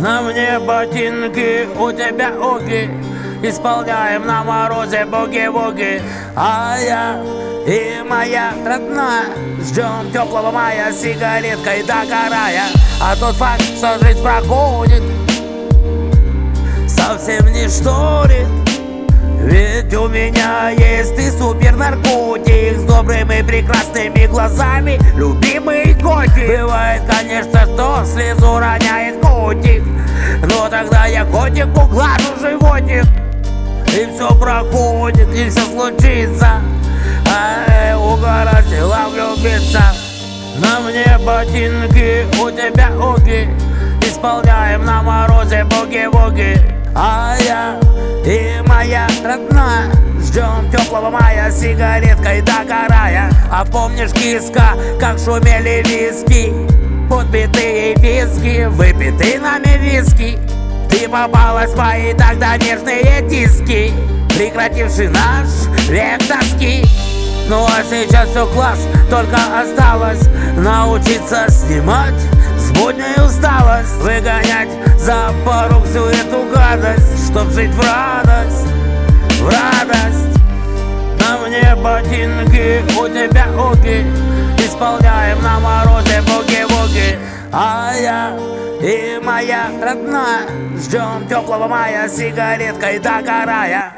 На мне ботинки, у тебя оги Исполняем на морозе боги-боги А я и моя родная Ждем теплого мая с сигареткой догорая А тот факт, что жизнь проходит Совсем не шторит. Ведь у меня есть ты супер наркотик С добрыми прекрасными глазами. Любимый котик. Бывает, конечно, что слезу роняет котик Но тогда я котику глажу животик. И все проходит, и все случится. Ай, угораздило влюбиться. На мне ботинки, у тебя оги Исполняем на морозе боги-боги. А я и моя родная Ждем теплого мая сигареткой догорая А помнишь, киска, как шумели виски Подбитые виски, выпитые нами виски Ты попалась в мои тогда нежные диски Прекративший наш век тоски. Ну а сейчас все класс, только осталось Научиться снимать с будней усталость Выгонять за порог всю эту гадость Чтоб жить в радость, в радость. На мне ботинки, у тебя оги Исполняем на морозе боги-боги А я и моя родная Ждем теплого мая сигареткой догорая